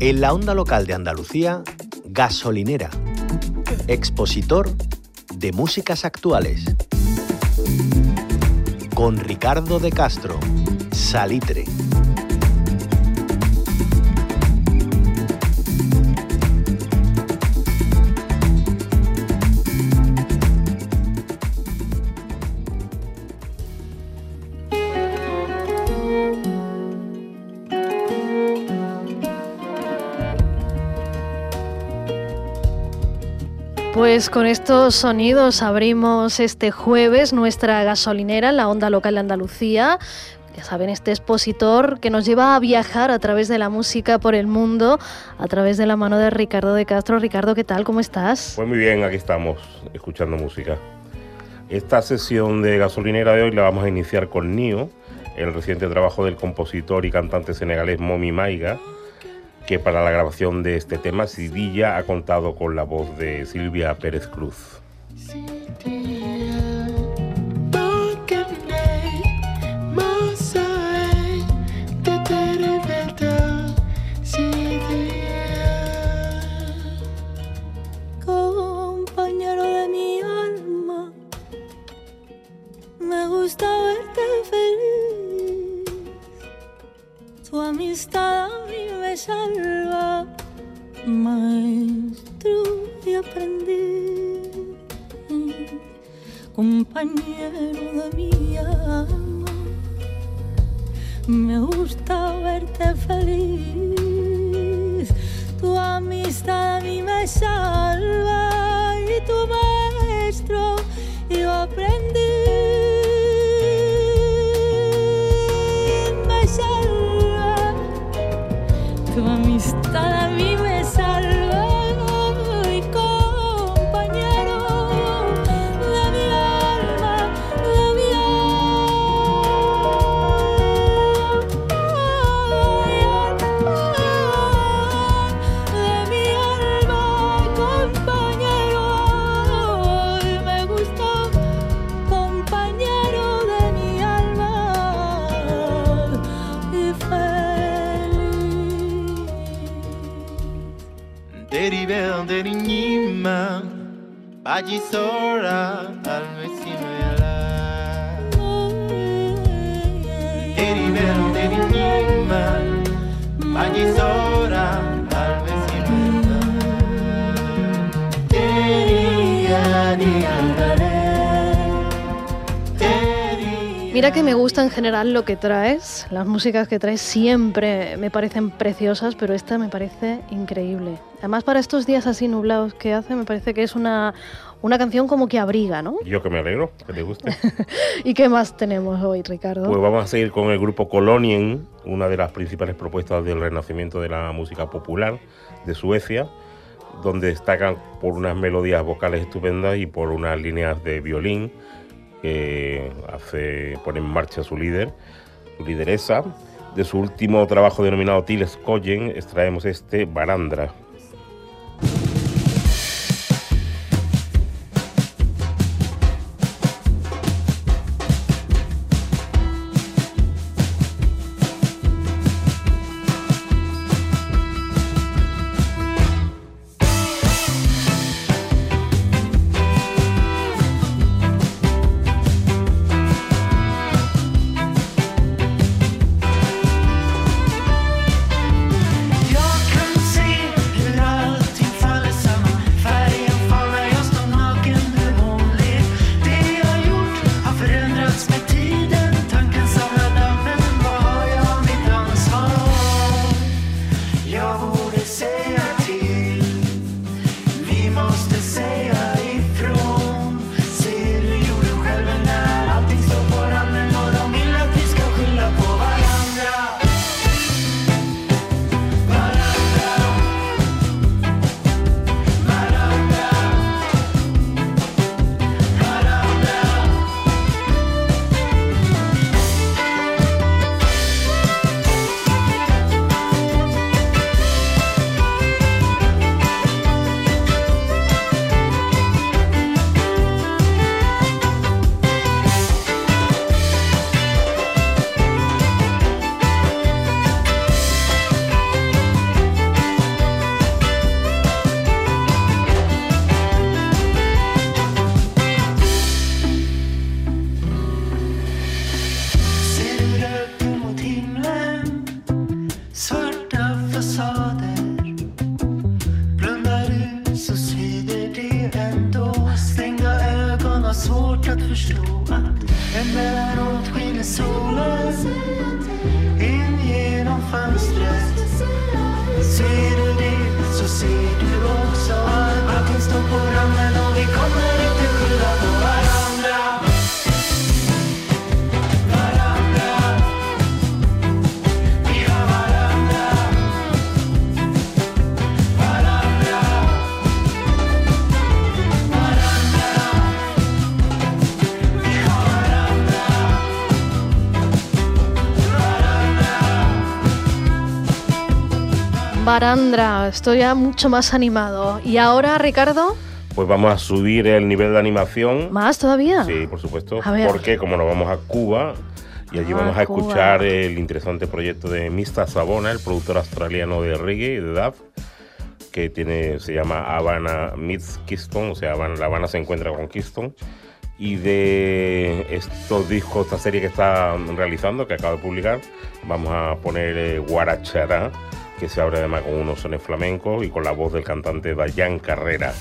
En la onda local de Andalucía, Gasolinera, expositor de músicas actuales. Con Ricardo de Castro, Salitre. Pues con estos sonidos abrimos este jueves nuestra gasolinera en la onda local de Andalucía. Ya saben, este expositor que nos lleva a viajar a través de la música por el mundo, a través de la mano de Ricardo de Castro. Ricardo, ¿qué tal? ¿Cómo estás? Pues muy bien, aquí estamos, escuchando música. Esta sesión de gasolinera de hoy la vamos a iniciar con Nio, el reciente trabajo del compositor y cantante senegalés Momi Maiga, que para la grabación de este tema Sidilla ha contado con la voz de Silvia Pérez Cruz. Salva, maestro y aprendiz, compañero de mi alma. Me gusta verte feliz, tu amistad a mí me salva y tu Mira que me gusta en general lo que traes, las músicas que traes siempre me parecen preciosas, pero esta me parece increíble. Además para estos días así nublados que hace, me parece que es una, una canción como que abriga, ¿no? Yo que me alegro, que te guste. ¿Y qué más tenemos hoy, Ricardo? Pues vamos a seguir con el grupo Kolonien, una de las principales propuestas del renacimiento de la música popular de Suecia, donde destacan por unas melodías vocales estupendas y por unas líneas de violín que hace, pone en marcha su líder, su lideresa. De su último trabajo denominado Tiles Koyen extraemos este Barandra. Barandra, estoy ya mucho más animado. ¿Y ahora, Ricardo? Pues vamos a subir el nivel de animación. ¿Más todavía? Sí, por supuesto. A ver. Porque como nos vamos a Cuba y allí Ah, vamos a Cuba. escuchar el interesante proyecto de Mista Sabona, el productor australiano de reggae, de dub, que tiene, se llama Habana Meets Kingston, o sea, Habana- La Habana se encuentra con Kingston. Y de estos discos, esta serie que está realizando, que acaba de publicar, vamos a poner eh, Guarachara, que se abre además con unos sones flamencos y con la voz del cantante Dayan Carrera.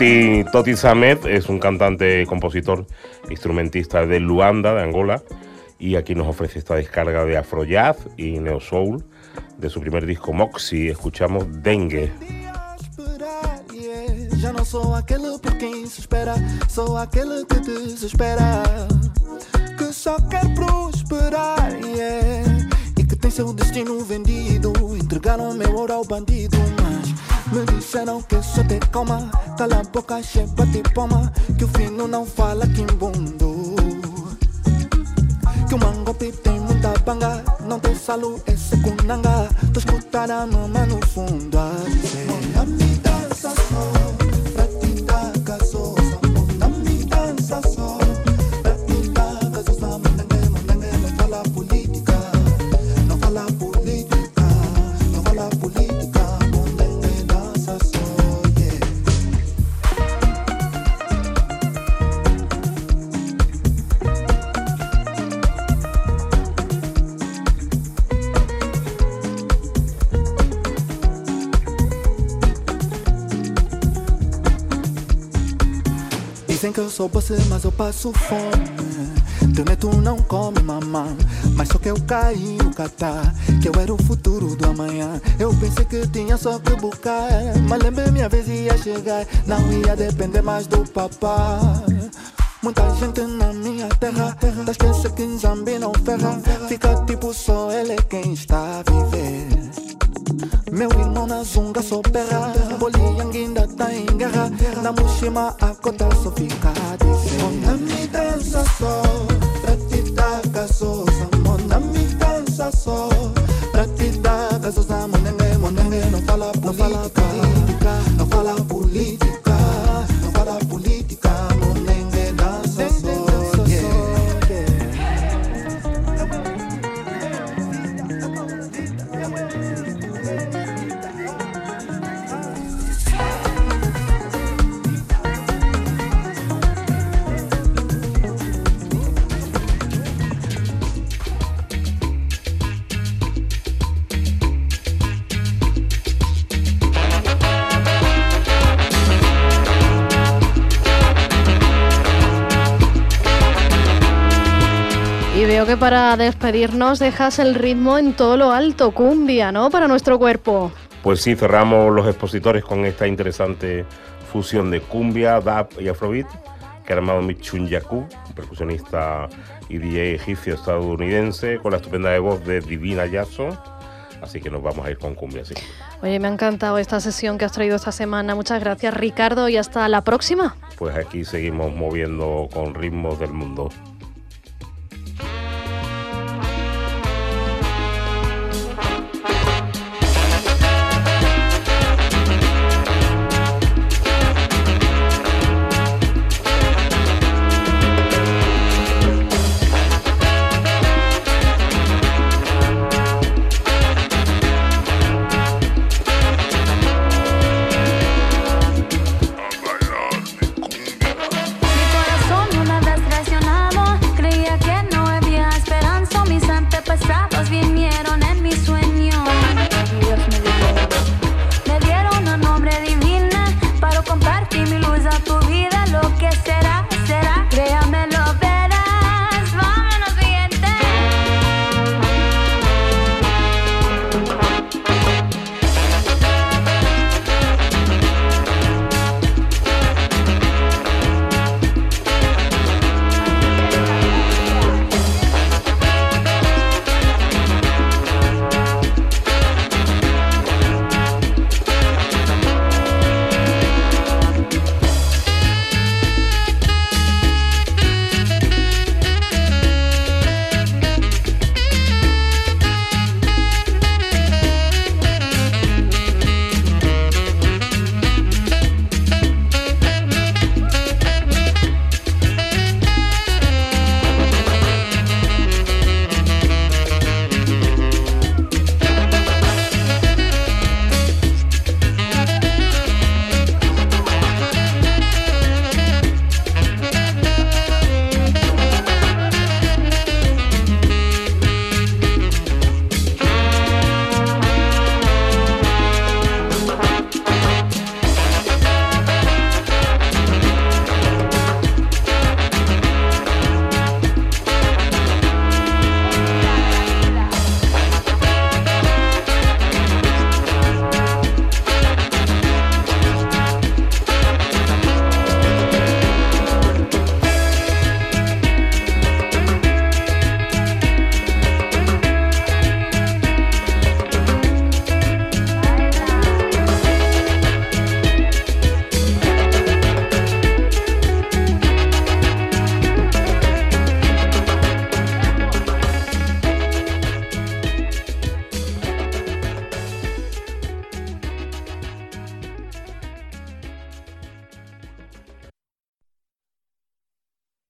Ti- Toti Samet es un cantante, compositor, instrumentista de Luanda, de Angola, y aquí nos ofrece esta descarga de Afrojazz y Neo Soul de su primer disco Moxie. Escuchamos Dengue. Já não sou aquele por quem se espera, sou aquele que desespera. Que só quer prosperar, yeah. E que tem seu destino vendido. Entregaram meu ouro ao bandido, me disseram que só te calma. Cala a boca, chepa te poma. Que o fino não fala quimbundo. Que o mangope tem muita banga Não tem salo, é secunanga Tu escutar a mama no fundo dança dança só que eu sou você, mas eu passo fome. Teu neto não come mamãe, mas só que eu caí no catar. Que eu era o futuro do amanhã. Eu pensei que tinha só que buscar, mas lembrei minha vez ia chegar. Não ia depender mais do papai. Muita gente na minha terra, tá esquece que Zambi não ferra. Fica tipo só ele quem está a viver. Meu irmão na zunga só perra Boliang ainda tá em guerra. Na Mushima a cota só fica a dizer Mona me dança só Pra te dar gasosa Mona me dança só Pra te dar gasosa Monenge, monenge Não fala política Y veo que para despedirnos dejas el ritmo en todo lo alto, cumbia, ¿no? Para nuestro cuerpo. Pues sí, cerramos los expositores con esta interesante fusión de cumbia, dub y afrobeat que ha armado Michun Yaku, percusionista y DJ egipcio estadounidense, con la estupenda voz de Divina Yasso. Así que nos vamos a ir con cumbia, sí. Oye, me ha encantado esta sesión que has traído esta semana. Muchas gracias, Ricardo, y hasta la próxima. Pues aquí seguimos moviendo con ritmos del mundo.